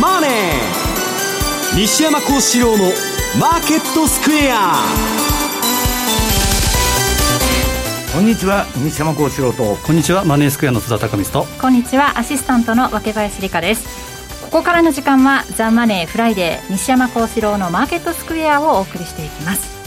マネー」西山孝四郎の「マーケットスクエア」こんにちは西山孝四郎と。こんにちはマネースクエアの津田隆光と。こんにちはアシスタントの若林理香です。ここからの時間は「ザ・マネーフライデー西山孝四郎のマーケットスクエア」をお送りしていきます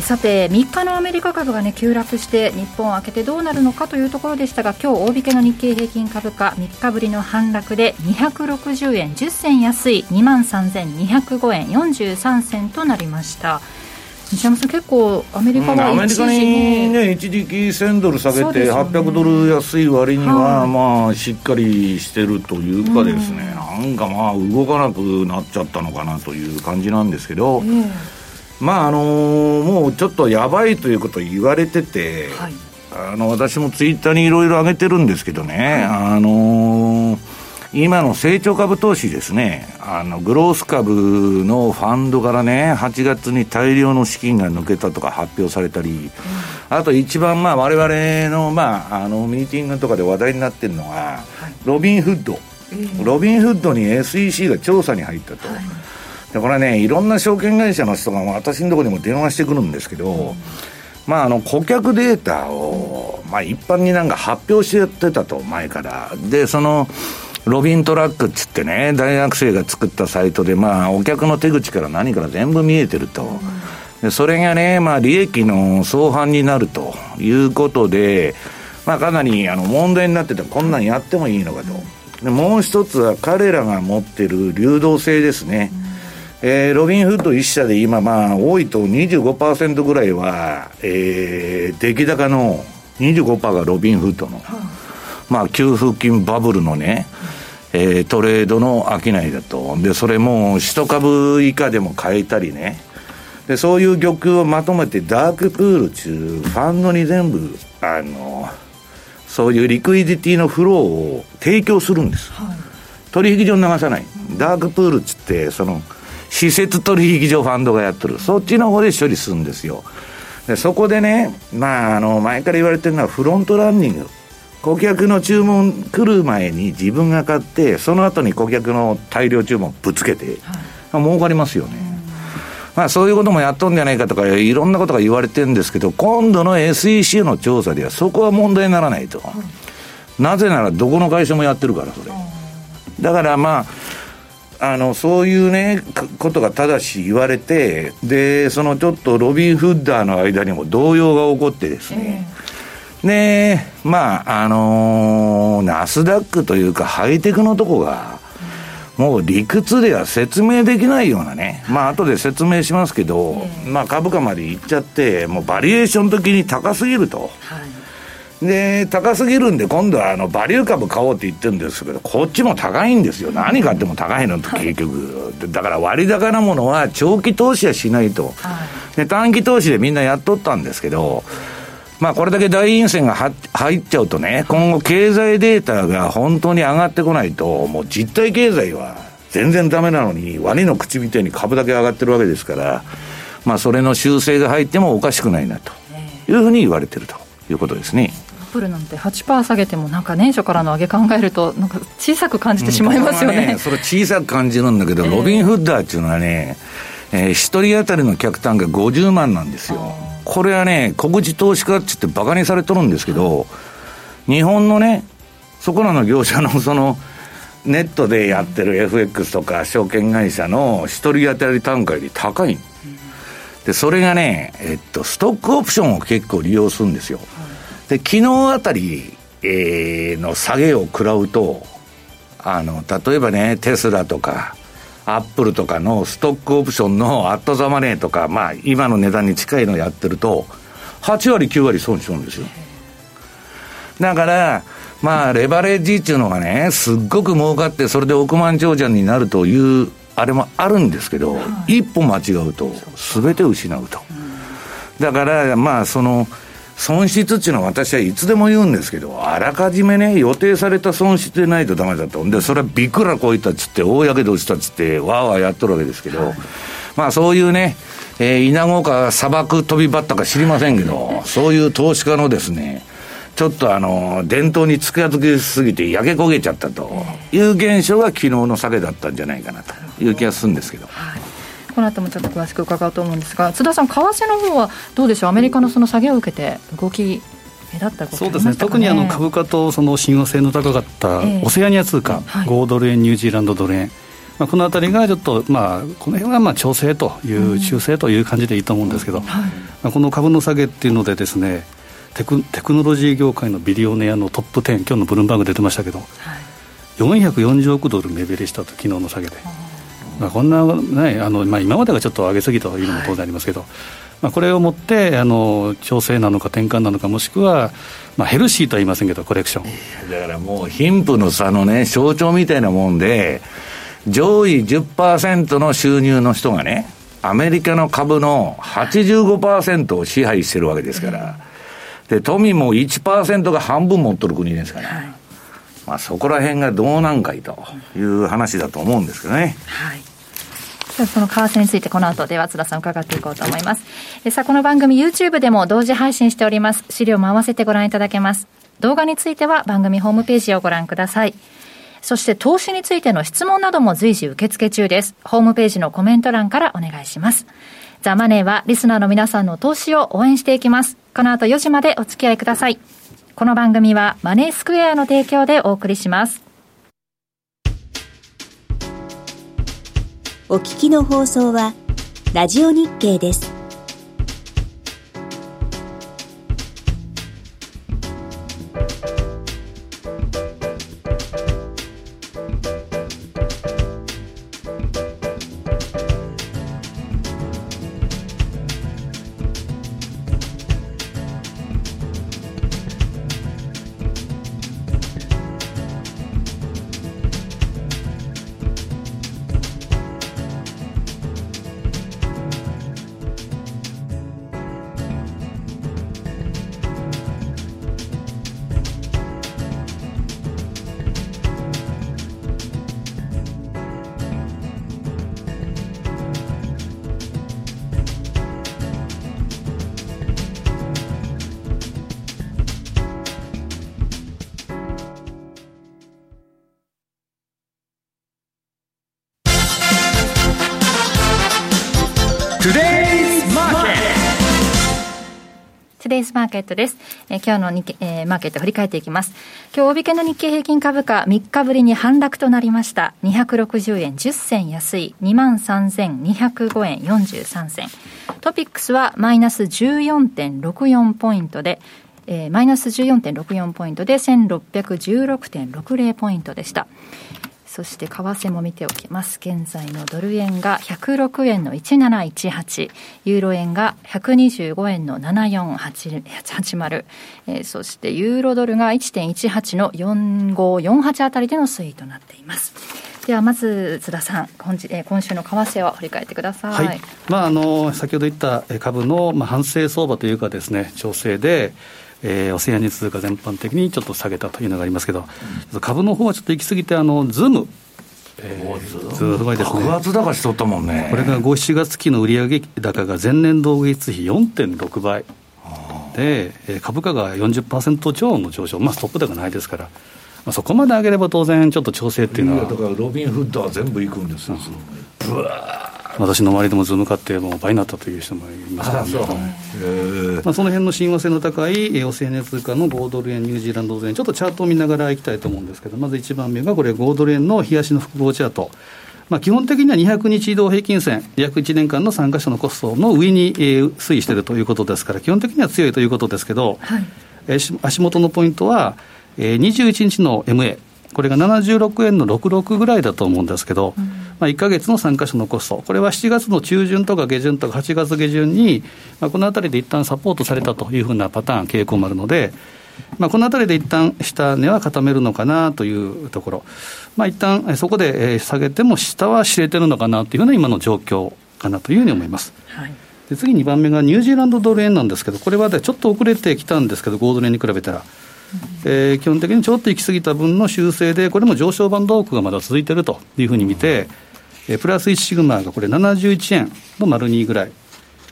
さて3日のアメリカ株が、ね、急落して日本を開けてどうなるのかというところでしたが今日大引けの日経平均株価3日ぶりの反落で260円。10銭安い。2万3205円43銭となりました。西山さん、結構アメリカは、アメリカに、ね、一時期1000ドル下げて、800ドル安い割には、まあ、しっかりしてるというかですね、なんかまあ、動かなくなっちゃったのかなという感じなんですけど。えーまああのー、もうちょっとやばいということを言われてて、はい、あの私もツイッターにいろいろ上げてるんですけどね、はい、あのー、今の成長株投資ですね、あのグロース株のファンドからね、8月に大量の資金が抜けたとか発表されたり、うん、あと一番、まあ、我々の,、まあ、あのミーティングとかで話題になってるのが、はい、ロビンフッド、ロビンフッドに SEC が調査に入ったと。でこれねいろんな証券会社の人が私のところにも電話してくるんですけど、うん、まああの顧客データを、まあ、一般になんか発表してやってたと前から。でそのロビントラックっつってね大学生が作ったサイトでまあお客の手口から何から全部見えてると、でそれがねまあ利益の相反になるということでまあかなりあの問題になっててこんなんやってもいいのかと。でもう一つは彼らが持ってる流動性ですね、えー、ロビンフッド1社で今、まあ、多いと25%ぐらいは、えー、出来高の25%がロビンフッドの、まあ、給付金バブルのね、えー、トレードの商いだと。で、それも、1株以下でも買えたりね。で、そういう玉空をまとめて、ダークプール中、ファンドに全部、あの、そういうリクイディティのフローを提供するんです。はい、取引所に流さない。ダークプールっつって、その、施設取引所ファンドがやってる。そっちの方で処理するんですよ。でそこでね、まあ、あの、前から言われてるのはフロントランニング。顧客の注文来る前に自分が買って、その後に顧客の大量注文ぶつけて、はい、儲かりますよね。まあそういうこともやっとんじゃないかとか、いろんなことが言われてるんですけど、今度の SEC の調査ではそこは問題にならないと。なぜならどこの会社もやってるから、それ。だからまあ、あの、そういうね、ことが正し言われて、で、そのちょっとロビンフッダーの間にも動揺が起こってですね、えー、で、まあ、あのー、ナスダックというかハイテクのとこが、もう理屈では説明できないようなね、まあ後で説明しますけど、まあ株価まで行っちゃって、もうバリエーション的に高すぎると。はいで、高すぎるんで、今度はあのバリュー株買おうって言ってるんですけど、こっちも高いんですよ、何買っても高いのと、結局、だから割高なものは長期投資はしないと、で短期投資でみんなやっとったんですけど、まあ、これだけ大陰線が入っちゃうとね、今後、経済データが本当に上がってこないと、もう実体経済は全然ダメなのに、ワニの口みたいに株だけ上がってるわけですから、まあ、それの修正が入ってもおかしくないなというふうに言われてるということですね。ップルなんて8%下げても、なんか年初からの上げ考えると、なんか小さく感じてしまいますよね。うん、ねそれ小さく感じるんだけど、えー、ロビン・フッダーっていうのはね、えー、1人当たりの客単価50万なんですよ。これはね、小口投資家って言ってバカにされとるんですけど、日本のね、そこらの業者のその、ネットでやってる FX とか証券会社の一人当たり単価より高い。で、それがね、えっと、ストックオプションを結構利用するんですよ。で、昨日あたり、えー、の下げを食らうと、あの、例えばね、テスラとか、アップルとかのストックオプションのアットザマネーとか、まあ、今の値段に近いのやってると、8割、9割損しちゃうんですよ。だから、まあ、レバレッジっていうのがね、すっごく儲かって、それで億万長者になるという、あれもあるんですけど、一歩間違うと、すべて失うと。だから、まあ、その、損失っていうのは私はいつでも言うんですけど、あらかじめね、予定された損失でないとダメだと。で、それはびっくらこいたっつって、大やけどしたっつって、わーわーやっとるわけですけど、はい、まあそういうね、えー、稲子か砂漠飛びバッタか知りませんけど、そういう投資家のですね、ちちょっとあの、伝統に近づきすぎて焼け焦げちゃったという現象が昨日の下げだったんじゃないかなという気がするんですけど。はいこの後もちょっと詳しく伺うと思うんですが津田さん、為替の方はどうでしょう？アメリカのその下げを受けて動き目立ったそうですね。特にあの株価とその親和性の高かったオセアニア通貨、えーはい、5ドル円ニュージーランドドル円。まあ、この辺りがちょっと、まあ、この辺はまあ調整という、修正という感じでいいと思うんですけど、うんはい、まあ、この株の下げっていうのでですねテクテクノロジー業界のビリオネアのトップ10今日のブルームバーグ出てましたけど、はい、440億ドル目減りしたと昨日の下げで、まあ、こんな、ねあのまあ、今までがちょっと上げすぎというのも当然ありますけど、はい、まあ、これをもってあの調整なのか転換なのかもしくは、まあ、ヘルシーとは言いませんけどコレクション。だからもう貧富の差のね象徴みたいなもんで上位10%の収入の人がねアメリカの株の85%を支配してるわけですから、で富も1%が半分持っとる国ですから、はい、まあ、そこら辺がどうなんかいという話だと思うんですけどね。はいその為替についてこの後では津田さん伺っていこうと思います。えさあ、この番組 YouTube でも同時配信しております。資料も合わせてご覧いただけます。動画については番組ホームページをご覧ください。そして投資についての質問なども随時受付中です。ホームページのコメント欄からお願いします。ザ・マネーはリスナーの皆さんの投資を応援していきます。この後4時までお付き合いください。この番組はマネースクエアの提供でお送りします。お聞きの放送は、ラジオ日経です。デイズマーケットです。えー、今日の日、えー、マーケット振り返っていきます。今日大引けの日経平均株価3日ぶりに反落となりました。260円10銭安い23,205円43銭。トピックスはマイナス14.64ポイントで、えー、マイナス14.64ポイントで1616.60ポイントでした。そして為替も見ておきます。現在のドル円が106円の1718、ユーロ円が125円の7480、えー、そしてユーロドルが1.18の4548あたりでの推移となっています。ではまず津田さん今,、えー、今週の為替を振り返ってください、はいまあ、あの先ほど言った株の、まあ、反省相場というかですね調整でえー、オセアニア通貨全般的にちょっと下げたというのがありますけど、うん、株の方はちょっと行き過ぎて、あのズーム、えー、すごいですね。爆発高しとったもんね。これが5、7月期の売上高が前年同月比4.6倍。で、株価が40%超の上昇、まあ、ストップ高ないですから、まあ、そこまで上げれば当然、ちょっと調整っていうのは。だからロビン・フッドは全部いくんですよ、ぶわ私の周りでもズーム買ってもう倍になったという人もいますから、ね、まあ、その辺の親和性の高いオセアニア通貨の豪ドル円、ニュージーランド円、ちょっとチャートを見ながらいきたいと思うんですけど、まず1番目がこれ、豪ドル円の日足の複合チャート。まあ、基本的には200日移動平均線、約1年間の参加者のコストの上に、えー、推移しているということですから、基本的には強いということですけど、はい、えー、足元のポイントは、えー、21日の MA、これが76円の66ぐらいだと思うんですけど、うん、まあ、1か月の参加者のコスト、これは7月の中旬とか下旬とか8月下旬に、まあ、このあたりで一旦サポートされたというふうなパターン、傾向もあるので、まあ、このあたりで一旦下値は固めるのかなというところ、まあ一旦そこで下げても、下は知れてるのかなというふうな今の状況かなというふうに思います。はいで次2番目がニュージーランドドル円なんですけど、これはちょっと遅れてきたんですけど、5ドル円に比べたら。えー、基本的にちょっと行き過ぎた分の修正で、これも上昇バンド多くがまだ続いているというふうに見て、えー、プラス1シグマがこれ71円の丸2ぐらい。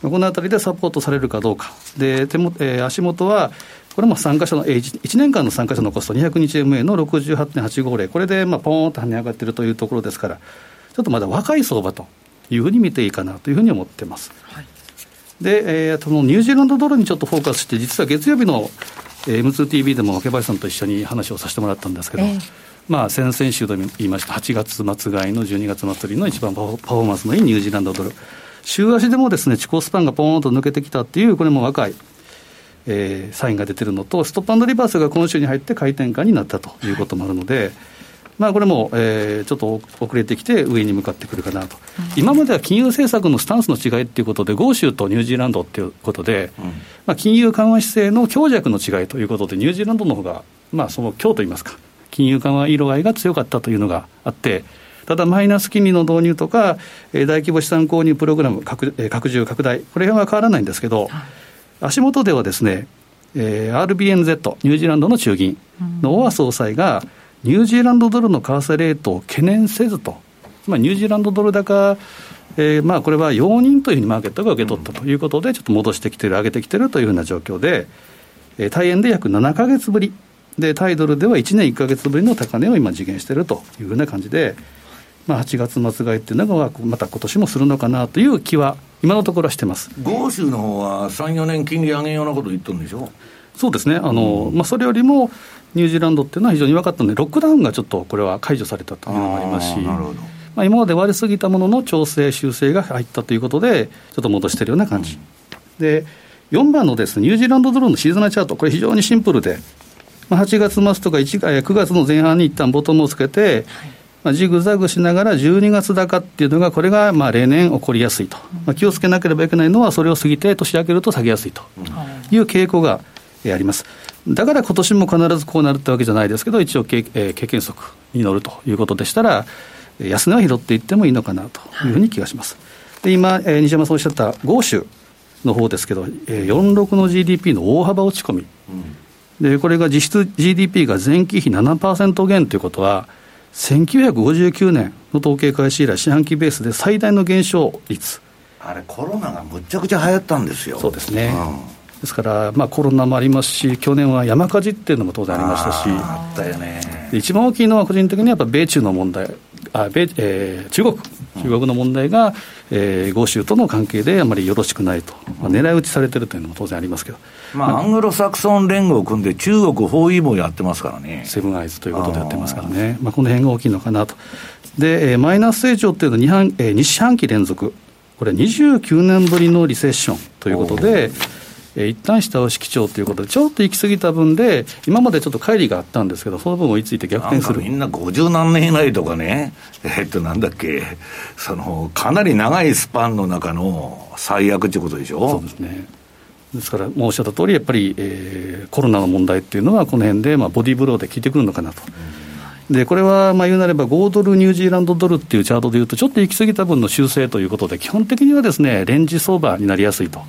このあたりでサポートされるかどうか、で手も、えー、足元はこれも参加者の 1, 1年間の参加者のコスト、200日 MA の68.850、これでまあポーンと跳ね上がっているというところですから、ちょっとまだ若い相場というふうに見ていいかなというふうに思ってます。はい、で、えー、そのニュージーランドドルにちょっとフォーカスして、実は月曜日の M2TV でも若林さんと一緒に話をさせてもらったんですけど、えー、まあ、先々週でも言いました、8月末買いの12月末りの一番パフォーマンスのいいニュージーランドドル、週足でもですね、地高スパンがポーンと抜けてきたっていう、これも若い、えー、サインが出てるのと、ストップリバースが今週に入って回転化になったということもあるので、はいまあ、これも、えー、ちょっと遅れてきて、上に向かってくるかなと、うん、今までは金融政策のスタンスの違いということで、豪州とニュージーランドということで、うん、まあ、金融緩和姿勢の強弱の違いということで、ニュージーランドの方が、まあ、その強といいますか、金融緩和色合いが強かったというのがあって、ただマイナス金利の導入とか、えー、大規模資産購入プログラム拡,、えー、拡充、拡大、これは変わらないんですけど、足元ではですね、えー、RBNZ、ニュージーランドの中銀のオア総裁が、ニュージーランドドルの為替レートを懸念せずと、まあ、ニュージーランドドル高、えー、まあこれは容認というふうにマーケットが受け取ったということで、ちょっと戻してきてる、上げてきてるというふうな状況で、えー、大円で約7か月ぶり、でタイドルでは1年1か月ぶりの高値を今、実現しているというふうな感じで、まあ、8月末買いっていうのが、また今年もするのかなという気は、今のところはしてます。豪州の方は3、4年金利上げようなこと言ってるんでしょ？そうですね、あの、うん、まあ、それよりも、ニュージーランドっていうのは非常に分かったので、ロックダウンがちょっとこれは解除されたというのがありますし、まあ、今まで割れすぎたものの調整、修正が入ったということで、ちょっと戻しているような感じ。うん、で4番のです、ね、ニュージーランドドルのシーズナルチャート、これ非常にシンプルで、まあ、8月末とか1 9月の前半に一旦ボトムをつけて、まあ、ジグザグしながら12月高っていうのが、これがまあ例年起こりやすいと、まあ、気をつけなければいけないのは、それを過ぎて年明けると下げやすいとい。う傾向があります。だから今年も必ずこうなるってわけじゃないですけど、一応経、えー、経験則に乗るということでしたら、安値は拾っていってもいいのかなというふうに気がします。で今、えー、西山さんおっしゃった豪州の方ですけど、えー、46の GDP の大幅落ち込み、うん、でこれが実質 GDP が前期比7%減ということは、1959年の統計開始以来、四半期ベースで最大の減少率。あれ、コロナがむちゃくちゃ流行ったんですよ。そうですね。うんですから、まあ、コロナもありますし、去年は山火事っていうのも当然ありましたし、あったよね一番大きいのは、個人的にはやっぱ米中の問題、あ米えー、中国、中国の問題が、えー、豪州との関係であまりよろしくないと、まあ、狙い撃ちされてるというのも当然ありますけど、まあ、アングロサクソン連合を組んで、中国包囲網やってますからね。セブンアイズということでやってますからね、まあ、この辺が大きいのかなと。で、えー、マイナス成長っていうのは2半、えー、2四半期連続、これ、29年ぶりのリセッションということで、えー、一旦下押し基調ということで、ちょっと行き過ぎた分で、今までちょっと乖離があったんですけど、その分追いついて逆転するみんな50何年以内とかね、えー、っと、なんだっけ、そのかなり長いスパンの中の最悪ってことでしょ？そうですねですから、もうおっしゃった通り、やっぱり、えー、コロナの問題っていうのは、この辺でまで、あ、ボディーブローで効いてくるのかなと。でこれはまあ言うなれば、5ドル、ニュージーランドドルっていうチャートでいうと、ちょっと行き過ぎた分の修正ということで、基本的にはですね、レンジ相場になりやすいと。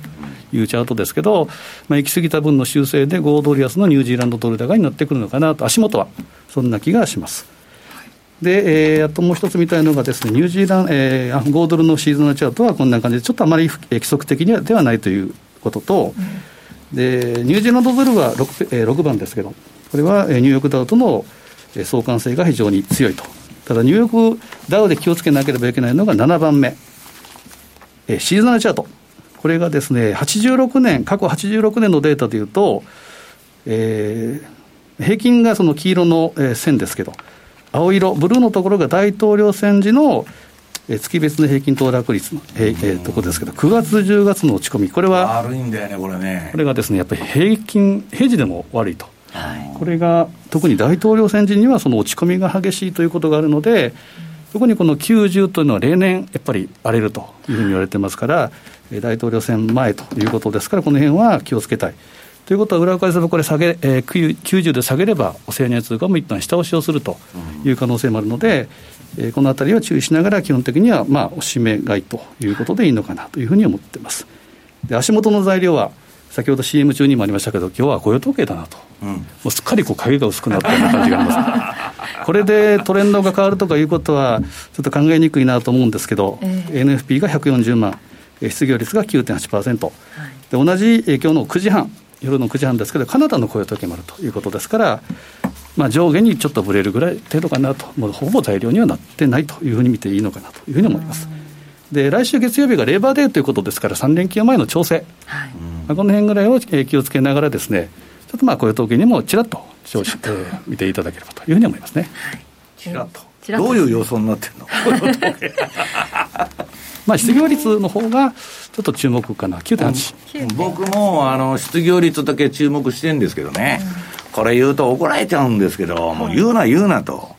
いうチャートですけど、まあ、行き過ぎた分の修正で5ドル安のニュージーランドドル高になってくるのかなと、足元はそんな気がします。で、えー、あともう一つ見たいのがですね、ニュージーランド、えー、5ドルのシーズンのチャートはこんな感じで、ちょっとあまり規則的にはではないということと、うん、で、ニュージーランドドルは 6,、えー、6番ですけど、これはニューヨークダウとの相関性が非常に強いと。ただ、ニューヨークダウで気をつけなければいけないのが7番目、えー、シーズナルチャート。これがですね、86年、過去86年のデータでいうと、えー、平均がその黄色の線ですけど、青色、ブルーのところが大統領選時の月別の平均騰落率の、えー、ところですけど、9月、10月の落ち込み、これは、悪いんだよね、これね。これがですね、やっぱり平均、平時でも悪いと。はい、これが特に大統領選時にはその落ち込みが激しいということがあるので、特にこの90というのは例年やっぱり荒れるというふうに言われてますから、大統領選前ということですから、この辺は気をつけたい。ということは、裏返せばこれ下げ、えー、90で下げれば、オセアニア通貨も一旦下押しをするという可能性もあるので、うん、えー、このあたりは注意しながら、基本的には、まあ、おしめ買いということでいいのかなというふうに思っています。で足元の材料は先ほど CM 中にもありましたけど、今日は雇用統計だなと、うん、もうすっかりこう影が薄くなったような感じがあります、これでトレンドが変わるとかいうことは、ちょっと考えにくいなと思うんですけど、えー、NFP が140万、失業率が9.8%、はい、で同じ今日の9時半、夜の9時半ですけど、カナダの雇用統計もあるということですから、まあ、上下にちょっとぶれるぐらい程度かなと、もうほぼ材料にはなってないというふうに見ていいのかなというふうに思います。で来週月曜日がレーバーデーということですから、3連休前の調整、はい。まあ、この辺ぐらいを気をつけながらですね、ちょっとまあ雇用統計にもちらっと調子、えー、見ていただければというふうに思いますね。はい、ちらっと。どういう予想になってるの？まあ失業率の方がちょっと注目かな、9.8。僕もあの失業率だけ注目してるんですけどね、うん、これ言うと怒られちゃうんですけど、もう言うな言うなと。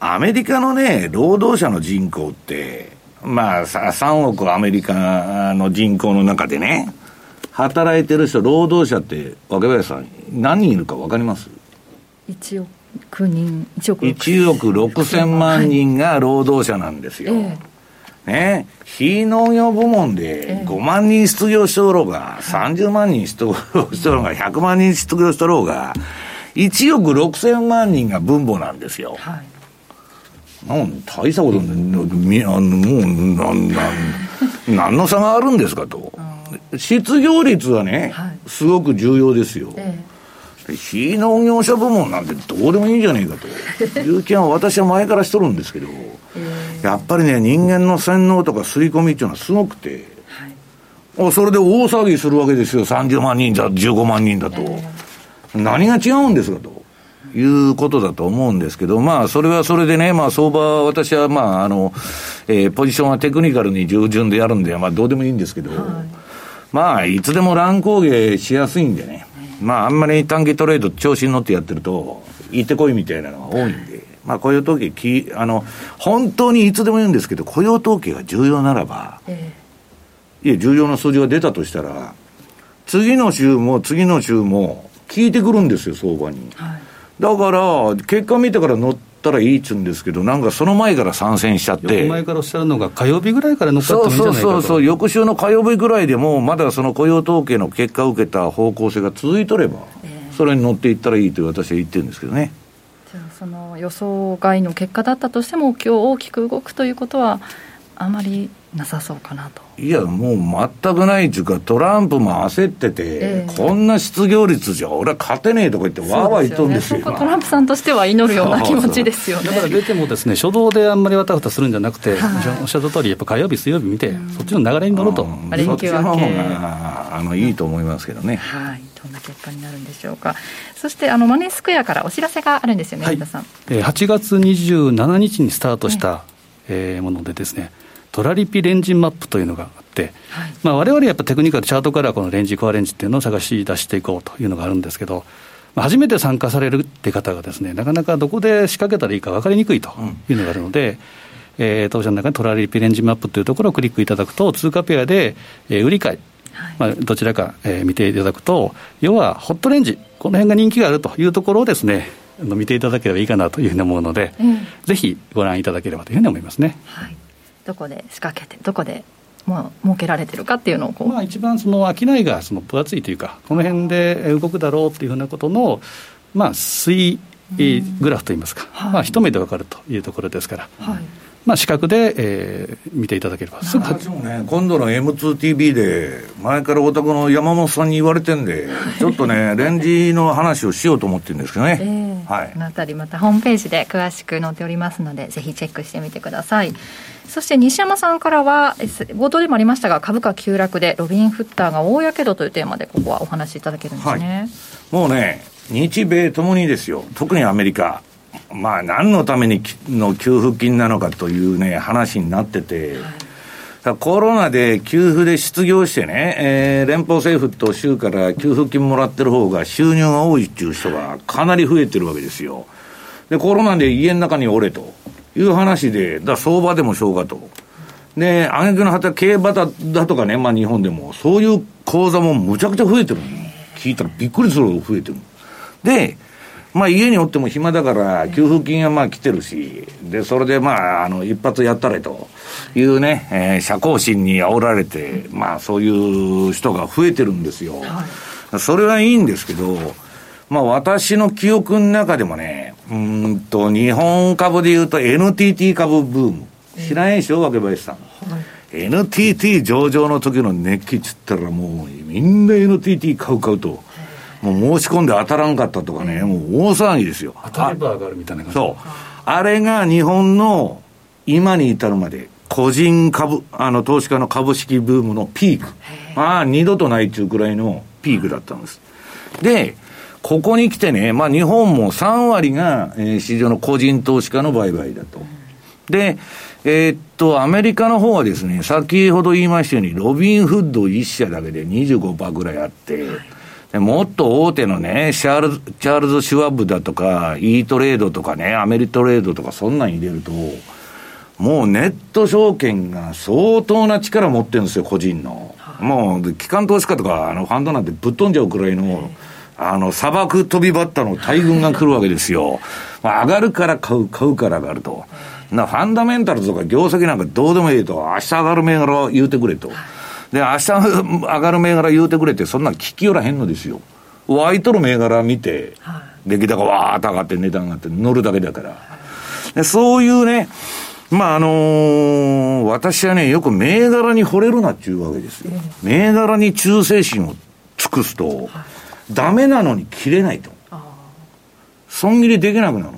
アメリカのね、労働者の人口って、まあ3億アメリカの人口の中でね、働いてる人、労働者って、若林さん、何人いるか分かります？1億人、1億 ,1 億6000万人が労働者なんですよ。ええね、非農業部門で5万人失業しておろうが、30万人失業しておろうが、100万人失業しておろうが、1億6000万人が分母なんですよ。はい。なん大したことみあのもうなんなん何の差があるんですかと、失業率はね、はい、すごく重要ですよ、ええ、非農業者部門なんてどうでもいいんじゃねえかと。いう気は私は前からしとるんですけど、やっぱりね、人間の洗脳とか吸い込みっていうのはすごくて、はい、それで大騒ぎするわけですよ、30万人だ、15万人だと。何が違うんですかと。いうことだと思うんですけど、まあ、それはそれでね、まあ、相場は私は、まあ、あの、えー、ポジションはテクニカルに従順でやるんで、まあ、どうでもいいんですけど、はい、まあ、いつでも乱高下しやすいんでね、まあ、あんまり短期トレード調子に乗ってやってると、行ってこいみたいなのが多いんで、まあ、雇用統計きあの、本当にいつでも言うんですけど、雇用統計が重要ならば、え。いや、重要な数字が出たとしたら、次の週も次の週も聞いてくるんですよ、相場に。はい、だから、結果見てから乗ったらいいっつうんですけど、なんかその前から参戦しちゃって。前からおっしゃるのが、火曜日ぐらいから乗っかってもいいんじゃないかそうそうそう、翌週の火曜日ぐらいでも、まだその雇用統計の結果を受けた方向性が続いとれば、えー、それに乗っていったらいいと私は言ってるんですけどね。その予想外の結果だったとしても、今日大きく動くということは、あまりなさそうかなと。いや、もう全くないっていうか、トランプも焦ってて、えー、こんな失業率じゃ、俺は勝てねえとか言って、わーわー言っとるんですよ、トランプさんとしては祈るような気持ちですよね。だから出てもですね、初動であんまりわたわたするんじゃなくて、はい、おっしゃった通り、やっぱ火曜日、水曜日見て、そっちの流れに乗ると、連休明けあのいいと思いますけどね。はいどんな結果になるんでしょうか。そしてあのマネースクエアからお知らせがあるんですよね、はい、さん。えー、8月27日にスタートした、ええー、ものでですね。トラリピレンジマップというのがあって、はい。まあ、我々やっぱテクニカルチャートからこのレンジコアレンジっていうのを探し出していこうというのがあるんですけど、まあ、初めて参加されるって方がですね、なかなかどこで仕掛けたらいいか分かりにくいというのがあるので、うん、えー、当社の中にトラリピレンジマップというところをクリックいただくと、通貨ペアで、えー、売り買い、まあ、どちらか、えー、見ていただくと、要はホットレンジ、この辺が人気があるというところをですね、見ていただければいいかなというふうに思うので、うん、ぜひご覧いただければというふうに思いますね。はいどこで仕掛けてどこでまあ、設けられてるかっていうのをこう、まあ、一番その商いがその分厚いというか、この辺で動くだろうっていうふうなことの、まあ、推グラフといいますか、はい、まあ、一目で分かるというところですから。はい。まあ、視覚で、えー、見ていただければ。すぐね、今度の M2TV で、前からお宅の山本さんに言われてんで、ちょっとね、レンジの話をしようと思ってるんですけどね、えー、はい、このあたり、またホームページで詳しく載っておりますので、ぜひチェックしてみてください。そして西山さんからは、冒頭でもありましたが、株価急落で、ロビン・フッターが大やけどというテーマで、ここはお話しいただけるんですね、はい、もうね、日米ともにですよ、特にアメリカ、まあ、何のためにの給付金なのかというね、話になってて、はい、コロナで給付で失業してね、えー、連邦政府と州から給付金もらってる方が収入が多いっていう人がかなり増えてるわけですよ。で、コロナで家の中におれという話で、だ相場でもしょうがと。で、挙句の果て競馬だだとかね、まあ日本でも、そういう口座もむちゃくちゃ増えてる聞いたらびっくりするほど増えてる。で、まあ家におっても暇だから給付金はまあ来てるし、で、それでまあ、あの、一発やったれというね、えー、社交心に煽られて、まあそういう人が増えてるんですよ。それはいいんですけど、まあ私の記憶の中でもね、うんと、日本株でいうと NTT 株ブーム。知らないでしょ、若林さん。はい、NTT 上場の時の熱気っつったらもう、みんな NTT 買う買うと。もう申し込んで当たらんかったとかね、もう大騒ぎですよ。当たれば上がるみたいな感じ。そう。あれが日本の今に至るまで、個人株、あの、投資家の株式ブームのピーク。まあ、二度とないっていうくらいのピークだったんです。で、ここに来てね、まあ日本も3割が、えー、市場の個人投資家の売買だと。で、えー、っと、アメリカの方はですね、先ほど言いましたように、ロビンフッド1社だけで25%ぐらいあって、でもっと大手のね、シャール、チャールズ・シュワブだとか、イートレードとかね、アメリトレードとか、そんなん入れると、もうネット証券が相当な力持ってるんですよ、個人の。もう、機関投資家とか、あの、ファンドなんてぶっ飛んじゃうくらいの、あの、砂漠飛びバッタの大群が来るわけですよ。まあ、上がるから買う、買うから上がると。な、ファンダメンタルとか業績なんかどうでもいいと。明日上がる銘柄を言うてくれと。で、明日上がる銘柄言うてくれって、そんなん聞きよらへんのですよ。湧いとる銘柄見て、出来高わーっと上がって値段上がって乗るだけだから。でそういうね、まああのー、私はね、よく銘柄に惚れるなっていうわけですよ。銘柄に忠誠心を尽くすと、ダメなのに切れないと。損切りできなくなる。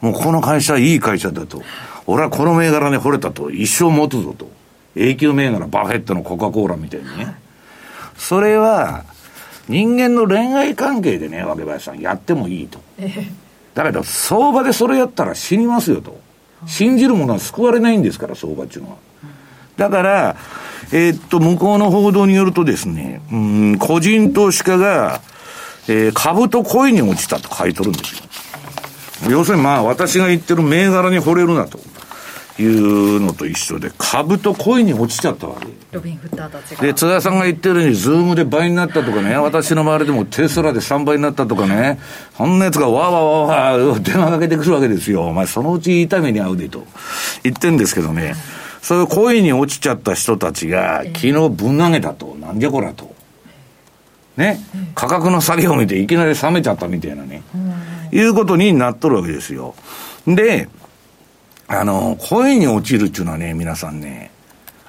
もうこの会社いい会社だと。俺はこの銘柄に惚れたと。一生持つぞと。永久銘柄、バフェットのコカ・コーラみたいにね。それは、人間の恋愛関係でね、若林さん、やってもいいと。だけど、相場でそれやったら死にますよと。信じる者は救われないんですから、相場っていうのは。だから、えー、っと、向こうの報道によるとですね、うん、個人投資家が、えー、株と恋に落ちたと書いとるんですよ。要するにまあ、私が言ってる銘柄に惚れるなと。いうのと一緒で、株と恋に落ちちゃったわけ。ロビンフッターたちが。で、津田さんが言ってるように、ズームで倍になったとかね、私の周りでもテスラで3倍になったとかね、そんなやつがわーわーわーわー電話かけてくるわけですよ。お前、そのうち痛めに遭うでと言ってんですけどね、いう恋に落ちちゃった人たちが、昨日ぶん投げたと。なんじゃこらと。ね、価格の下げを見ていきなり冷めちゃったみたいなね、いうことになっとるわけですよ。で、あの、恋に落ちるっていうのはね、皆さんね、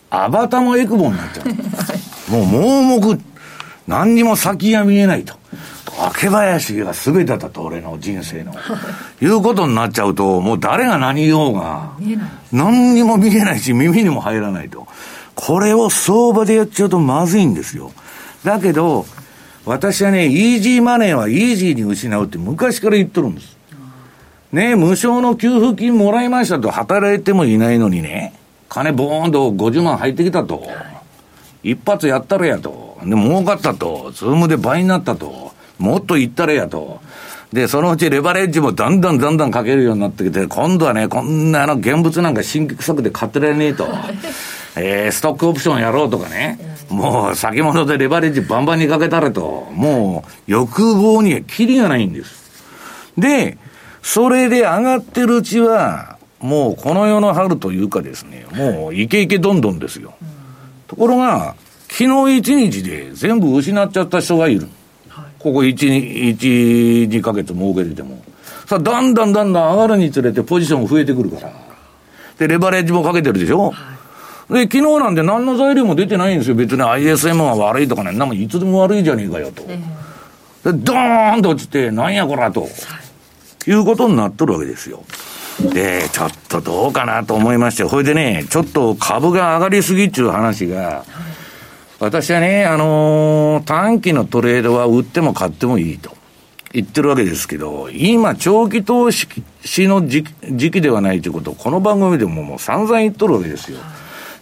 アバタもエクボになっちゃう。もう盲目、何にも先が見えないと。明林が全てだと、俺の人生の。いうことになっちゃうと、もう誰が何言おうが、何にも見えないし、耳にも入らないと。これを相場でやっちゃうとまずいんですよ。だけど、私はね、イージーマネーはイージーに失うって昔から言っとるんです。ね、無償の給付金もらいましたと、働いてもいないのにね、金ボーンと50万入ってきたと。一発やったらやと。で、儲かったと。ズームで倍になったと。もっといったらやと。で、そのうちレバレッジもだんだんだんだんかけるようになってきて、今度はね、こんなあの現物なんか辛気臭くて買ってられねえと。えー、ストックオプションやろうとかね。もう先物でレバレッジバンバンにかけたれと。もう欲望にはキリがないんです。で、それで上がってるうちは、もうこの世の春というかですね、もうイケイケどんどんですよ。ところが、昨日一日で全部失っちゃった人がいる。ここ1、1、2ヶ月儲けてても。さあ、だんだんだんだん上がるにつれてポジション増えてくるから。で、レバレッジもかけてるでしょ？で、昨日なんて何の材料も出てないんですよ。別に ISM が悪いとかね、なんもいつでも悪いじゃねえかよと。で、ドーンと落ちて、なんやこらと。いうことになっとるわけですよ。で、ちょっとどうかなと思いまして、ほいでね、ちょっと株が上がりすぎっていう話が、私はね、あのー、短期のトレードは売っても買ってもいいと言ってるわけですけど、今、長期投資の時期ではないということを、この番組でももう散々言っとるわけですよ。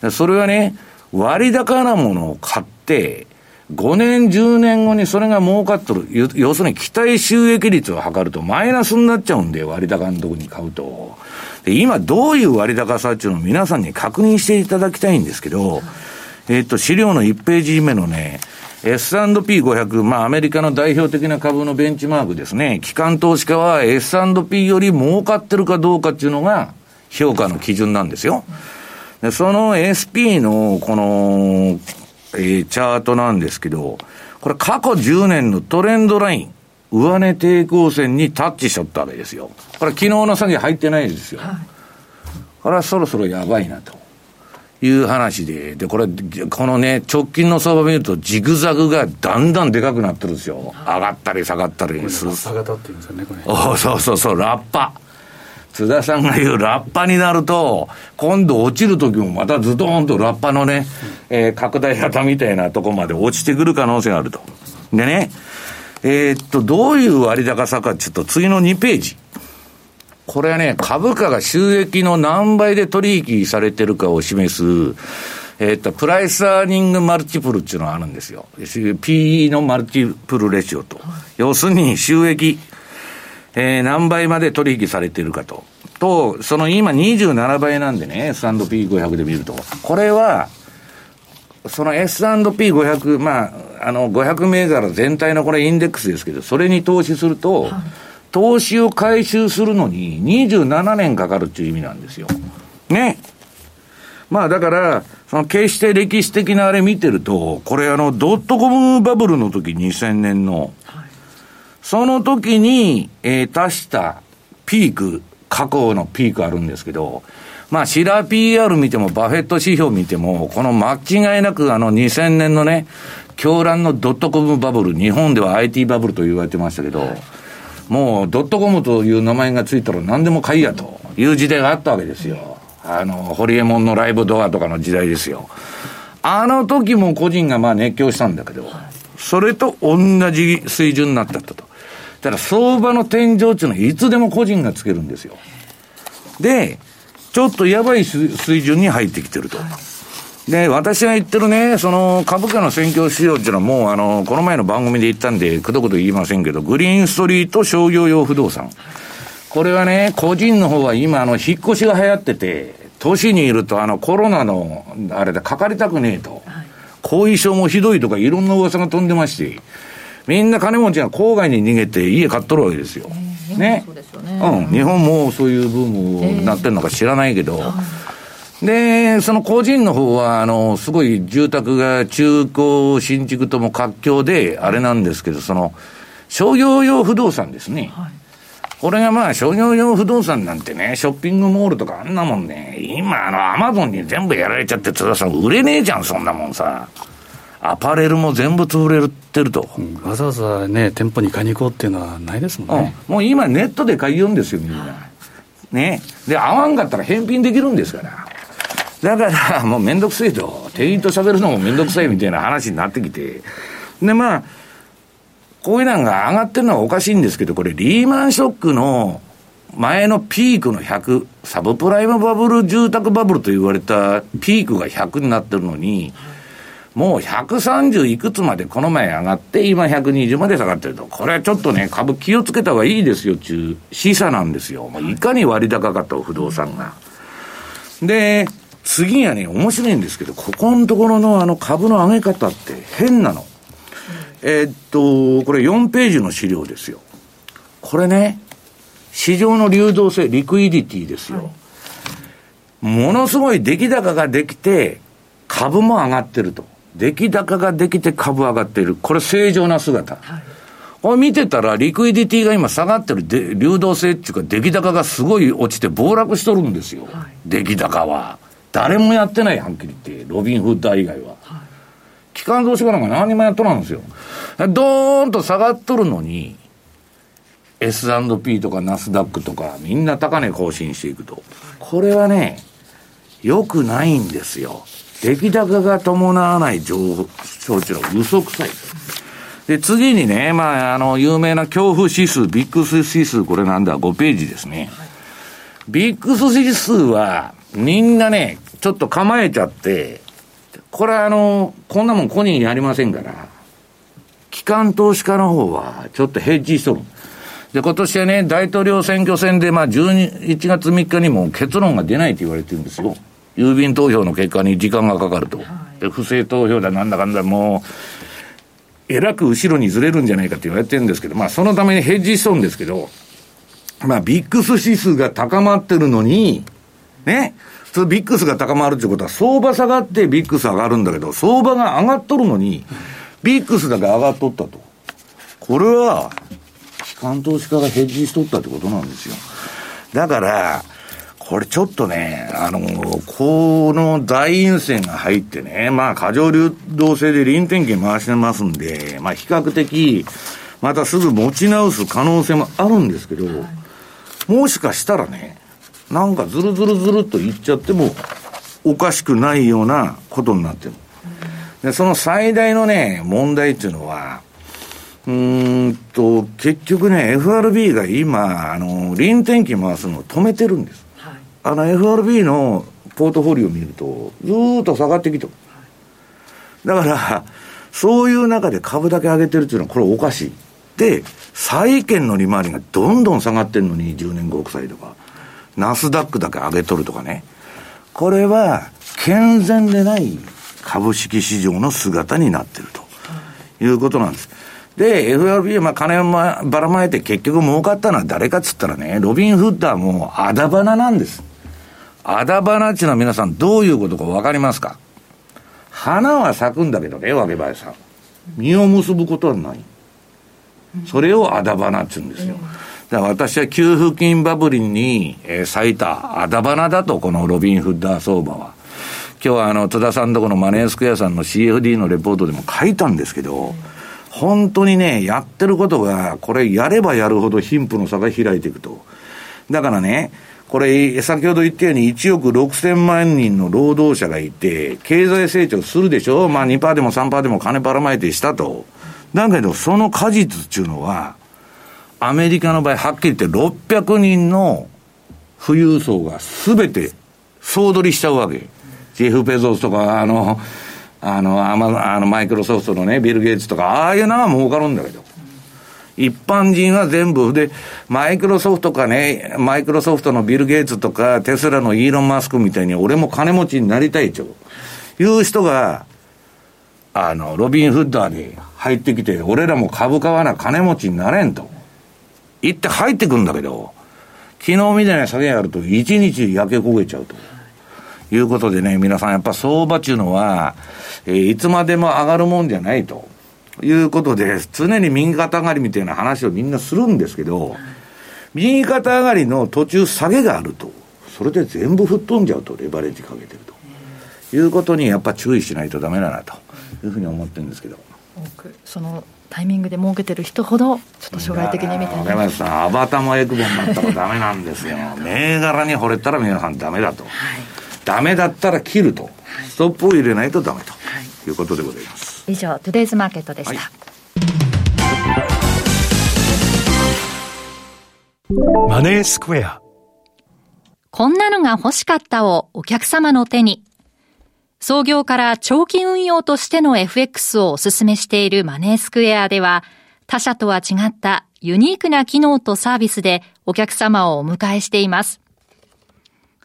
それはね、割高なものを買って、5年、10年後にそれが儲かっとる。要するに期待収益率を測るとマイナスになっちゃうんで、割高のとこに買うと。で、今どういう割高さっていうのを皆さんに確認していただきたいんですけど、えっと、資料の1ページ目のね、S&P500、まあアメリカの代表的な株のベンチマークですね。機関投資家は S&P より儲かってるかどうかっていうのが評価の基準なんですよ。でその SP のこの、えー、チャートなんですけど、これ過去10年のトレンドライン、上値抵抗線にタッチしちゃったわけですよ。これ昨日の下げ入ってないですよ。これはそろそろやばいなと。いう話で、で、これ、このね、直近の相場見ると、ジグザグがだんだんでかくなってるんですよ。上がったり下がったりする。下がったって言うんですよね、これ。おそうそうそう、ラッパ。津田さんが言うラッパになると、今度落ちる時もまたズドーンとラッパのね、えー、拡大型みたいなとこまで落ちてくる可能性があると。でね、えー、っと、どういう割高さかちょっと次の2ページ。これはね、株価が収益の何倍で取引されてるかを示す、えっ、と、プライスアーニングマルチプルっていうのがあるんですよ。PE のマルチプルレシオと。要するに収益、えー、何倍まで取引されてるかと。と、その今27倍なんでね、S&P500 で見ると。これは、その S&P500、まあ、あの、500銘柄全体のこれインデックスですけど、それに投資すると、はい、投資を回収するのに27年かかるっていう意味なんですよ。ね。まあだから、その決して歴史的なあれ見てると、これあの、ドットコムバブルの時2000年の、その時に、えー、足したピーク、過去のピークあるんですけど、まあ、シラー PR 見ても、バフェット指標見ても、この間違いなくあの2000年のね、狂乱のドットコムバブル、日本では IT バブルと言われてましたけど、もうドットコムという名前がついたら何でも買いやという時代があったわけですよ。あの、ホリエモンのライブドアとかの時代ですよ。あの時も個人がまあ熱狂したんだけど、それと同じ水準になったと。ただ相場の天井っていうのはいつでも個人がつけるんですよ。で、ちょっとやばい水準に入ってきてると。で、私が言ってるね、その株価の選挙仕様っていうのはもうあの、この前の番組で言ったんで、くどくど言いませんけど、グリーンストリート商業用不動産。これはね、個人の方は今あの、引っ越しが流行ってて、都市にいるとあの、コロナの、あれでかかりたくねえと。後遺症もひどいとかいろんな噂が飛んでまして、みんな金持ちが郊外に逃げて家買っとるわけですよ。えー、ね。うん。日本もそういうブームになってるのか知らないけど、えー、で、その個人の方は、あの、すごい住宅が中古、新築とも活況で、あれなんですけど、その、商業用不動産ですね。はい、これがまあ商業用不動産なんてね、ショッピングモールとかあんなもんね、今あのアマゾンに全部やられちゃって津田さん売れねえじゃん、そんなもんさ。アパレルも全部潰れてると、うん、わざわざね、店舗に買いに行こうっていうのはないですもんね。うん、もう今、ネットで買いよんですよ、みんな。ね。で、合わんかったら返品できるんですから。だから、もうめんどくせえと、店員と喋るのもめんどくさいみたいな話になってきて、で、まあ、こういうのが上がってるのはおかしいんですけど、これ、リーマンショックの前のピークの100、サブプライムバブル、住宅バブルと言われたピークが100になってるのに、もう130いくつまでこの前上がって、今120まで下がってると。これはちょっとね、株気をつけた方がいいですよっていう示唆なんですよ。もういかに割高かと、不動産が。で、次はね、面白いんですけど、ここのところのあの株の上げ方って変なの。えー、っと、これ4ページの資料ですよ。これね、市場の流動性、リクイディティですよ。ものすごい出来高ができて、株も上がってると。出来高ができて株上がっている。これ正常な姿。はい、これ見てたら、リクイディティが今下がってるで、流動性っていうか、出来高がすごい落ちて暴落しとるんですよ。はい、出来高は。誰もやってない、はっきり言って。ロビンフッダー以外は。はい、機関投資家なんか何もやっとらんですよ。ドーンと下がっとるのに、S&P とかナスダックとか、みんな高値更新していくと。これはね、良くないんですよ。出来高が伴わない情報、承知の嘘くさい。で、次にね、まあ、あの、有名な恐怖指数、ビックス指数、これなんだ、5ページですね。ビックス指数は、みんなね、ちょっと構えちゃって、これあの、こんなもん個人やりませんから、機関投資家の方は、ちょっとヘッジしとる。で、今年はね、大統領選挙戦で、まあ、11月3日にも結論が出ないと言われてるんですよ。郵便投票の結果に時間がかかると。で、不正投票だなんだかんだもう、えらく後ろにずれるんじゃないかって言われてるんですけど、まあそのためにヘッジしとるんですけど、まあビックス指数が高まってるのに、ね、普通ビックスが高まるってことは相場下がってビックス上がるんだけど、相場が上がっとるのに、ビックスだけ上がっとったと。これは、機関投資家がヘッジしとったってことなんですよ。だから、これちょっとね、あの、この大陰線が入ってね、まあ、過剰流動性で臨転機回してますんで、まあ、比較的、またすぐ持ち直す可能性もあるんですけど、もしかしたらね、なんかずるずるずるっといっちゃっても、おかしくないようなことになってる。で、その最大のね、問題っていうのは、うんと、結局ね、FRB が今、あの、臨転機回すのを止めてるんです。はい、あの、FRB のポートフォリオを見ると、ずっと下がってきてる。だから、そういう中で株だけ上げてるっていうのは、これおかしい。で、債券の利回りがどんどん下がってるのに、10年国債とか、ナスダックだけ上げとるとかね。これは、健全でない株式市場の姿になってるということなんです。で、FRB はまあ金をばらまいて結局儲かったのは誰かっつったらね、ロビン・フッダーもあだ花なんです。あだ花っていうのは皆さんどういうことかわかりますか？花は咲くんだけどね、わけばえさん。実を結ぶことはない。それをあだ花って言うんですよ。だから私は給付金バブルに、えー、咲いたあだ花だと、このロビン・フッダー相場は。今日はあの、戸田さんとこのマネースクエアさんの CFD のレポートでも書いたんですけど、本当にね、やってることが、これやればやるほど貧富の差が開いていくと。だからね、これ、先ほど言ったように1億6000万人の労働者がいて、経済成長するでしょまあ2%でも3%でも金ばらまいてしたと。だけど、その果実っていうのは、アメリカの場合、はっきり言って600人の富裕層が全て総取りしちゃうわけ。ジェフ・ペゾスとか、あの、あの、あま、あの、マイクロソフトのね、ビル・ゲイツとか、ああいうのは儲かるんだけど。一般人は全部、で、マイクロソフトかね、マイクロソフトのビル・ゲイツとか、テスラのイーロン・マスクみたいに、俺も金持ちになりたいという人が、あの、ロビン・フッダーに入ってきて、俺らも株買わな金持ちになれんと。言って入ってくんだけど、昨日みたいな下げやると、一日焼け焦げちゃうと。いうことでね、皆さんやっぱ相場っていうのは、えー、いつまでも上がるもんじゃないと。いうことで、常に右肩上がりみたいな話をみんなするんですけど、右肩上がりの途中下げがあると、それで全部吹っ飛んじゃうと、レバレッジかけてると。いうことにやっぱ注意しないとダメだなというふうに思ってるんですけど。そのタイミングで儲けてる人ほど、ちょっと将来的にみたいな。さん、アバタもエクボになったらダメなんですよ。銘柄に惚れたら皆さんダメだと。はいダメだったら切ると、ストップを入れないとダメと、い、うことでございます。以上、トゥデイズマーケットでした。はい、マネースクエア。こんなのが欲しかったをお客様の手に。創業から長期運用としての FX をお勧めしているマネースクエアでは、他社とは違ったユニークな機能とサービスでお客様をお迎えしています。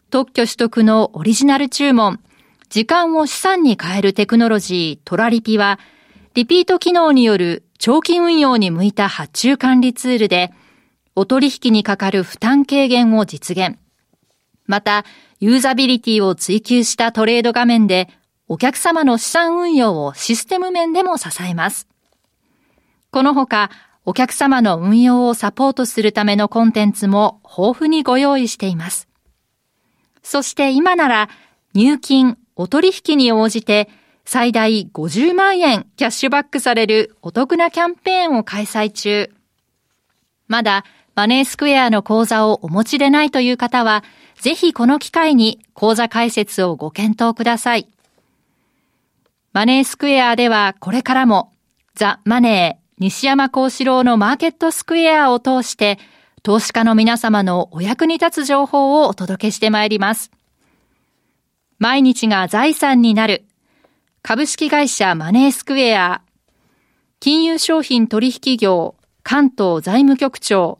特許取得のオリジナル注文、時間を資産に変えるテクノロジートラリピは、リピート機能による長期運用に向いた発注管理ツールで、お取引にかかる負担軽減を実現。また、ユーザビリティを追求したトレード画面で、お客様の資産運用をシステム面でも支えます。このほか、お客様の運用をサポートするためのコンテンツも豊富にご用意しています。そして今なら入金、お取引に応じて最大50万円キャッシュバックされるお得なキャンペーンを開催中。まだマネースクエアの講座をお持ちでないという方は、ぜひこの機会に講座開設をご検討ください。マネースクエアではこれからもザ・マネー西山幸四郎のマーケットスクエアを通して投資家の皆様のお役に立つ情報をお届けしてまいります。毎日が財産になる株式会社マネースクエア金融商品取引業関東財務局長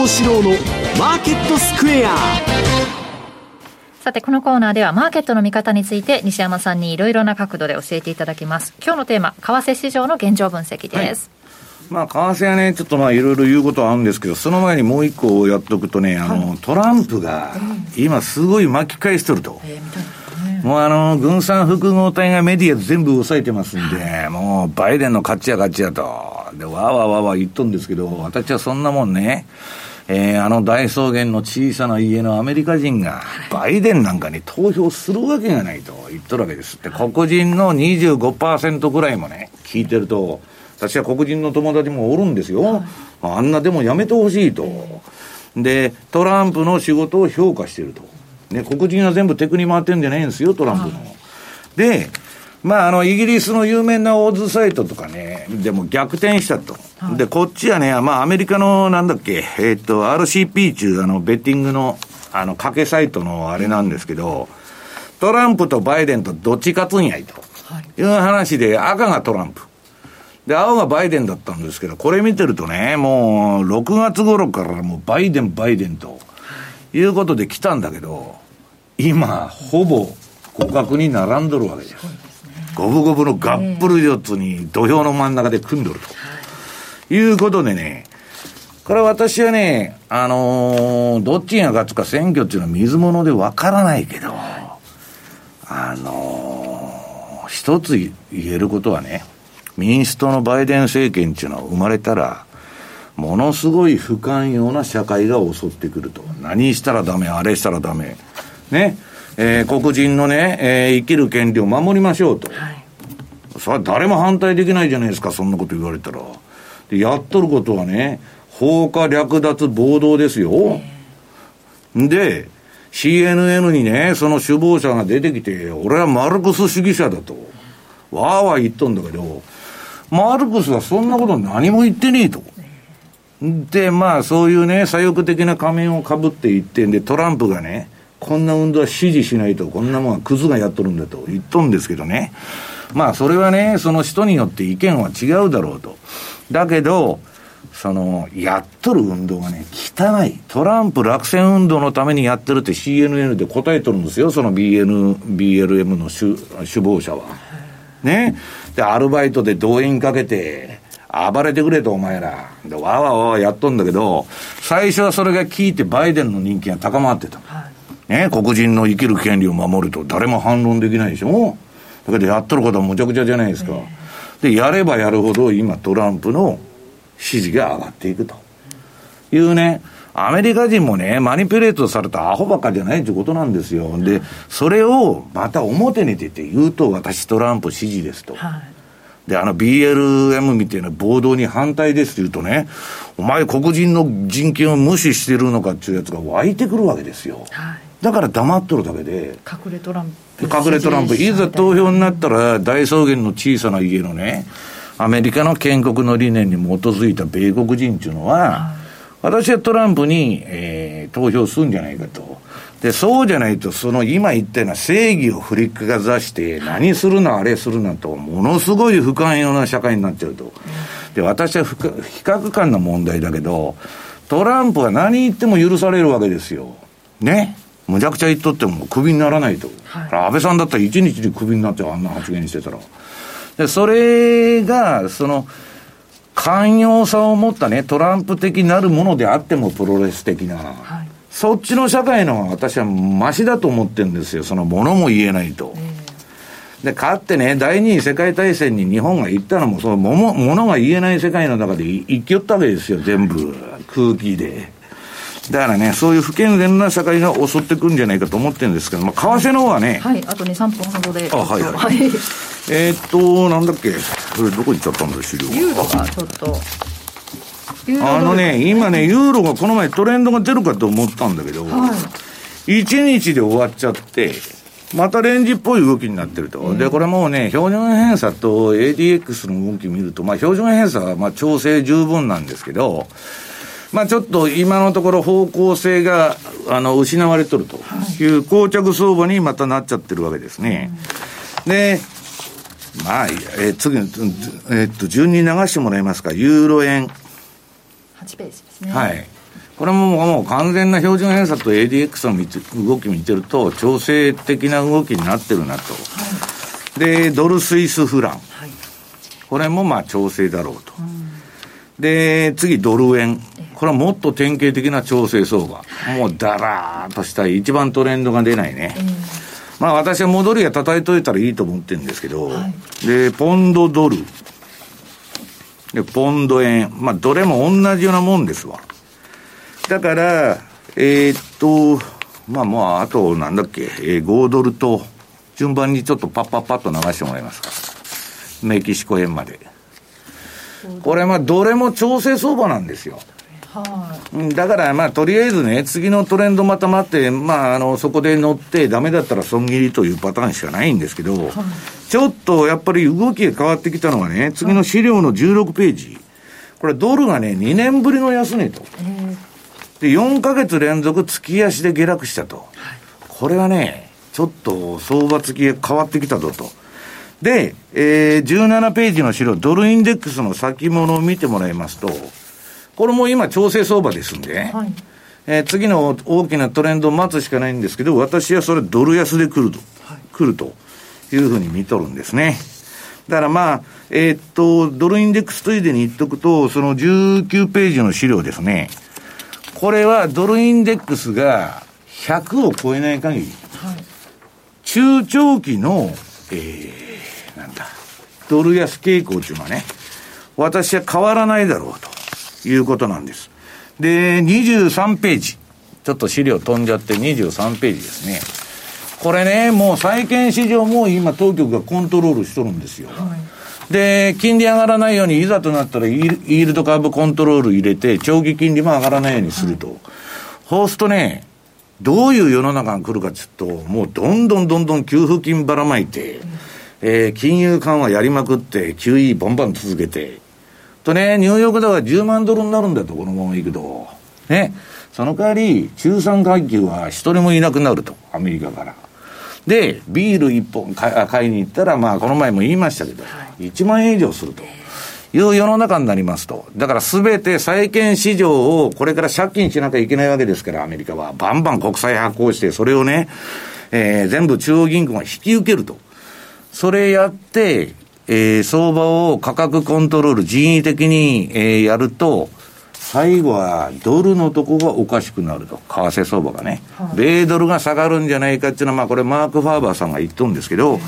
幸四郎のマーケットスクエアさて、このコーナーではマーケットの見方について西山さんにいろいろな角度で教えていただきます。今日のテーマ、為替市場の現状分析です。はい、まあ、為替はね、ちょっとまあ、いろいろ言うことはあるんですけど、その前にもう一個やっとくとね、あの、トランプが、今すごい巻き返しとると。えー、もうあの、軍産複合体がメディア全部抑えてますんで、もう、バイデンの勝ちや勝ちやと。で、わーわーわーわー言っとるんですけど、私はそんなもんね、えー、あの大草原の小さな家のアメリカ人が、バイデンなんかに投票するわけがないと言っとるわけです。で、黒人の25%ぐらいもね、聞いてると、私は黒人の友達もおるんですよ。あんなでもやめてほしいと。で、トランプの仕事を評価してると。ね、黒人は全部テクに回ってんじゃないんですよ、トランプの。で、まあ、あの、イギリスの有名なオーズサイトとかね、でも逆転したと。はい、で、こっちはね、まあ、アメリカの、なんだっけ、えっ、と、RCP 中、あの、ベッティングの、あの、賭けサイトのあれなんですけど、トランプとバイデンとどっち勝つんやいと。いう話で、赤がトランプ。で、青がバイデンだったんですけど、これ見てるとね、もう、6月頃からもう、バイデン、バイデンと、いうことで来たんだけど、今、ほぼ互角に並んどるわけです。五分五分のガップル四つに土俵の真ん中で組んどると。いうことでね、これ私はね、あのー、どっちが勝つか選挙っていうのは水物でわからないけど、あのー、一つ言えることはね、民主党のバイデン政権っていうのは生まれたら、ものすごい不寛容な社会が襲ってくると。何したらダメ、あれしたらダメ。ね。えー、黒人のね、えー、生きる権利を守りましょうと。はい、それは誰も反対できないじゃないですか、そんなこと言われたら。で、やっとることはね、放火略奪暴動ですよ。で、CNN にね、その首謀者が出てきて、俺はマルクス主義者だと、わーわー言っとんだけど、マルクスはそんなこと何も言ってねえと。で、まあ、そういうね、左翼的な仮面をかぶって言ってんで、トランプがね、こんな運動は支持しないと、こんなもんはクズがやっとるんだと言っとんですけどね。まあ、それはね、その人によって意見は違うだろうと。だけど、その、やっとる運動がね、汚い。トランプ落選運動のためにやってるって CNN で答えとるんですよ、その BN、BLM の首首謀者は。ね。で、アルバイトで動員かけて、暴れてくれと、お前ら。で、わーわーわーやっとんだけど、最初はそれが聞いてバイデンの人気が高まってた。はいね、黒人の生きる権利を守ると誰も反論できないでしょ？だけどやっとることはむちゃくちゃじゃないですか。で、やればやるほど今トランプの支持が上がっていくというね、アメリカ人もね、マニピュレートされたアホばっかじゃないってことなんですよ。で、それをまた表に出て言うと、私トランプ支持ですと。はい、で、あの BLM みたいな暴動に反対ですって言うとね、お前黒人の人権を無視してるのかっていうやつが湧いてくるわけですよ。はいだから黙っとるだけで。隠れトランプ。隠れトランプ。いざ投票になったら、大草原の小さな家のね、アメリカの建国の理念に基づいた米国人っていうのは、私はトランプに、えー、投票するんじゃないかと。で、そうじゃないと、その今言ったような正義を振りかざして、何するな、あれするなと、ものすごい不寛容な社会になっちゃうと。で、私は比較感の問題だけど、トランプは何言っても許されるわけですよ。ね。むちゃくちゃ言っとってもクビにならないと。はい、安倍さんだったら一日でクビになっちゃう、あんな発言してたら。で、それが、その、寛容さを持ったね、トランプ的なるものであってもプロレス的な。はい、そっちの社会の私はマシだと思ってるんですよ。そのものも言えないと。で、かってね、第二次世界大戦に日本が行ったのも、そのもの、ものが言えない世界の中で生きよったわけですよ、全部。空気で。だからね、そういう不健全な社会が襲ってくるんじゃないかと思ってるんですけど、まあ、為替の方はね。はい、あと2、3分ほどで。あ、はい、はい。えっと、なんだっけ、これどこ行っちゃったんだ、資料ユーロがちょっと。あのね、今ね、ユーロがこの前トレンドが出るかと思ったんだけど、はい、1日で終わっちゃって、またレンジっぽい動きになってると。うん、で、これもうね、標準偏差と ADX の動き見ると、まあ標準偏差はまあ調整十分なんですけど、まあちょっと今のところ方向性があの失われとるという膠着相場にまたなっちゃってるわけですね。で、まあ、えー、次、えー、っと、順に流してもらえますか、ユーロ円。8ページですね。はい。これももう完全な標準偏差と ADX の動き見てると、調整的な動きになってるなと。はい、で、ドルスイスフラン。はい、これもまあ調整だろうと。うん、で、次ドル円。これはもっと典型的な調整相場。はい、もうだらーっとした一番トレンドが出ないね。えー、まあ私は戻りが叩いといたらいいと思ってるんですけど、で、ポンドドル。で、ポンド円。まあどれも同じようなもんですわ。だから、えー、っと、まあまあ、あと、なんだっけ、えー、5ドルと、順番にちょっとパッパッパッと流してもらえますか。メキシコ円まで。これ、まあ、どれも調整相場なんですよ。はい、だから、まあ、とりあえずね、次のトレンドまた待って、まあ、あの、そこで乗って、ダメだったら損切りというパターンしかないんですけど、はい、ちょっとやっぱり動きが変わってきたのはね、次の資料の16ページ。これ、ドルがね、2年ぶりの安値と。えーで、4ヶ月連続月足で下落したと。これはね、ちょっと相場付きが変わってきたぞと。で、えー、17ページの資料、ドルインデックスの先物を見てもらいますと、これも今調整相場ですんで、はい、えー、次の大きなトレンドを待つしかないんですけど、私はそれドル安で来ると、はい、来るというふうに見とるんですね。だからまあ、えー、っと、ドルインデックスついでに言っとくと、その19ページの資料ですね。これはドルインデックスが100を超えない限り、はい、中長期の、えー、なんだ、ドル安傾向っていうのはね、私は変わらないだろうということなんです。で、23ページ。ちょっと資料飛んじゃって23ページですね。これね、もう債券市場も今当局がコントロールしとるんですよ。はいで、金利上がらないように、いざとなったらイールド株コントロール入れて、長期金利も上がらないようにすると。うん、そうするとね、どういう世の中が来るかっつうと、もうどんどんどんどん給付金ばらまいて、うん、えー、金融緩和やりまくって、QE バンバン続けて、とね、ニューヨークでは10万ドルになるんだと、このままいくと。ね。その代わり、中産階級は一人もいなくなると、アメリカから。で、ビール一本買いに行ったら、まあ、この前も言いましたけど、1万円以上すると。いう世の中になりますと。だからすべて債券市場をこれから借金しなきゃいけないわけですから、アメリカは。バンバン国債発行して、それをね、えー、全部中央銀行が引き受けると。それやって、えー、相場を価格コントロール、人為的に、えー、やると、最後はドルのとこがおかしくなると、為替相場がね、はい、米ドルが下がるんじゃないかっていうのは、まあ、これ、マーク・ファーバーさんが言っとるんですけど、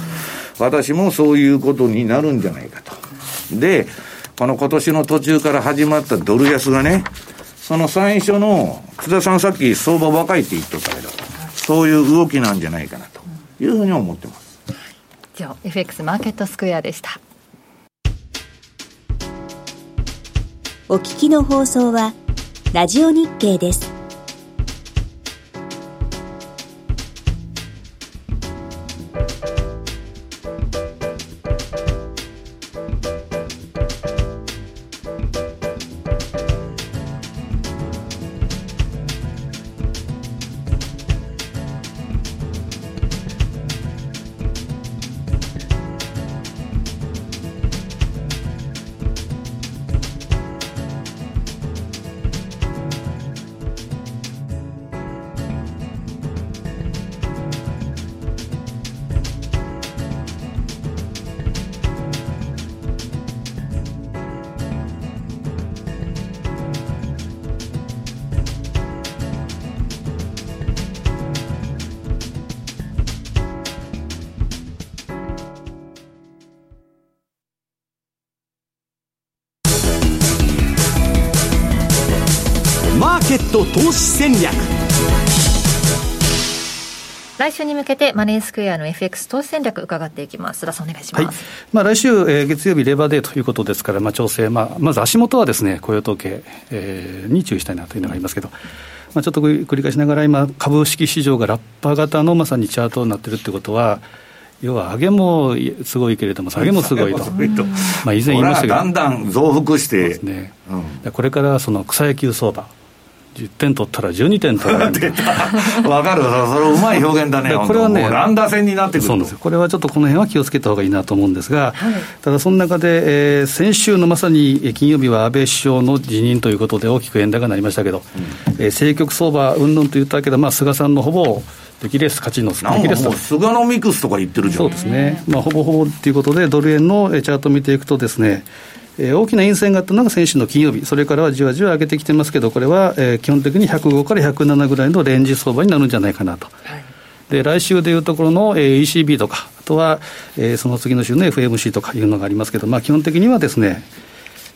私もそういうことになるんじゃないかと。で、この今年の途中から始まったドル安がね、その最初の、津田さんさっき相場若いって言っとったけど、そういう動きなんじゃないかなというふうに思ってます。以上、FX マーケットスクエアでした。お聞きの放送は、ラジオ日経です。投資戦略。来週に向けてマネースクエアの FX 投資戦略伺っていきます。須田さんお願いします。はい、まあ来週、えー、月曜日レバーデーということですから、まあ調整、まあまず足元はですね、雇用統計、えー、に注意したいなというのがありますけど、まあちょっと繰り返しながら今株式市場がラッパー型のまさにチャートになってるってことは、要は上げもすごいけれども、下げもすごいと、まあ以前言いましたけど、だんだん増幅して、ね、うん、これからその草野球相場。10点取ったら12点取られる。わかるそれうまい表現だねこれはね乱打戦になってくるそうですこれはちょっとこの辺は気をつけた方がいいなと思うんですが、はい、ただその中で、えー、先週のまさに金曜日は安倍首相の辞任ということで大きく円高になりましたけど、うん、えー、政局相場うんぬんと言ったけど、まあ、菅さんのほぼ出来レース勝ちの出来レースもう菅のミクスとか言ってるじゃん。そうですね、まあ、ほぼほぼということでドル円のチャートを見ていくとですねえー、大きな陰線があったのが先週の金曜日、それからはじわじわ上げてきてますけど、これは、えー、基本的に105から107ぐらいのレンジ相場になるんじゃないかなと。はい、で来週でいうところの、えー、ECB とか、あとは、えー、その次の週の FMC とかいうのがありますけど、まあ、基本的にはですね、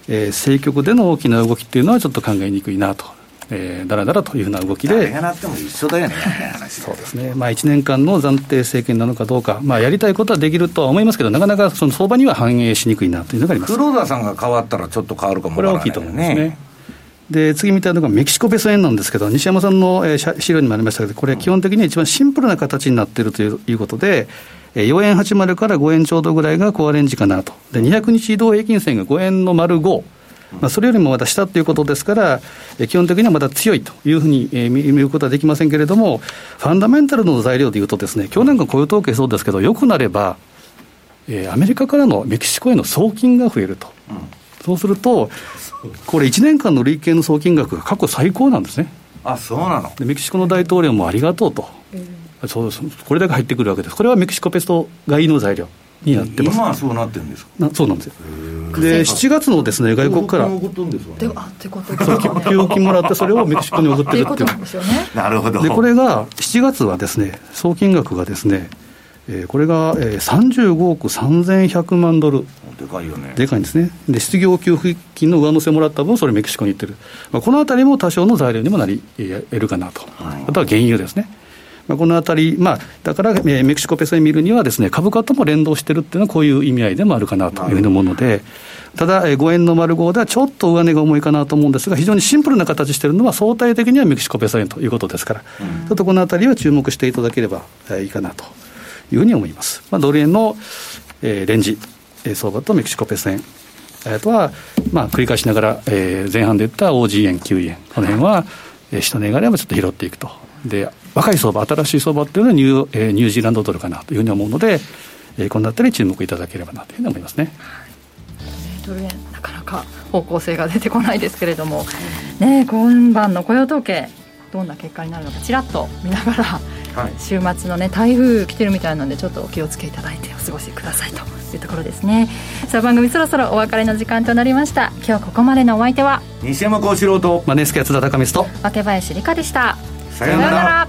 えー、政局での大きな動きっていうのはちょっと考えにくいなとえー、だらだらというふうな動きで、そうですね、まあ、1年間の暫定政権なのかどうか、まあ、やりたいことはできるとは思いますけど、なかなかその相場には反映しにくいなというのがあります。黒田さんが変わったら、ちょっと変わるかも、ね、これは大きいと思いますね。で次みたいなのがメキシコペソ円なんですけど、西山さんの、えー、資料にもありましたけど、これ、基本的には一番シンプルな形になっているということで、4円80から5円ちょうどぐらいがコアレンジかなと、で200日移動平均線が5円の丸5。まあ、それよりもまだ下ということですから、基本的にはまだ強いというふうに、えー、見ることはできませんけれども、ファンダメンタルの材料でいうとですね、今日なんか雇用統計そうですけど、よくなれば、えー、アメリカからのメキシコへの送金が増えると、うん、そうすると、これ、1年間の累計の送金額が過去最高なんですね。あそうなの？でメキシコの大統領もありがとうと、うん、そうこれだけ入ってくるわけです、これはメキシコペスト買いの材料になってます。今はそうなってるんですか？そうなんですよ。で7月のですね外国から。であってこと給付金もらってそれをメキシコに送ってるっていう。なるほど。でこれが7月はですね総金額がですねえー、これが、えー、35億3100万ドル、でかいよね。でかいんですね、で失業給付金の上乗せもらった分、それメキシコに行ってる、まあ、このあたりも多少の材料にもなり得るかなと、はい、あとは原油ですね。まあ、このあたり、まあ、だから、えー、メキシコペソ円見るにはです、ね、株価とも連動してるっていうのは、こういう意味合いでもあるかなというふうに思うので、ただ、えー、5円の丸5ではちょっと上値が重いかなと思うんですが、非常にシンプルな形しているのは、相対的にはメキシコペソ円ということですから、うん、ちょっとこのあたりは注目していただければ、えー、いいかなというふうに思います。まあ、ドル円の、えー、レンジ、えー、相場とメキシコペソ円。あとは、まあ、繰り返しながら、えー、前半で言った OG 円、9円、この辺は、えー、下値があればちょっと拾っていくと。で若い相場、新しい相場っていうのはニュー,、えー、ニュージーランドドルかなというふうに思うので、えー、このあたり注目いただければなというふうに思いますね。ドル円なかなか方向性が出てこないですけれども、ね、今晩の雇用統計どんな結果になるのかちらっと見ながら、はい、週末のね台風来てるみたいなのでちょっとお気をつけいただいてお過ごしくださいというところですね。さあ番組そろそろお別れの時間となりました。今日ここまでのお相手は西山幸四郎とマネースケ津田高光と若林理香でした。さようなら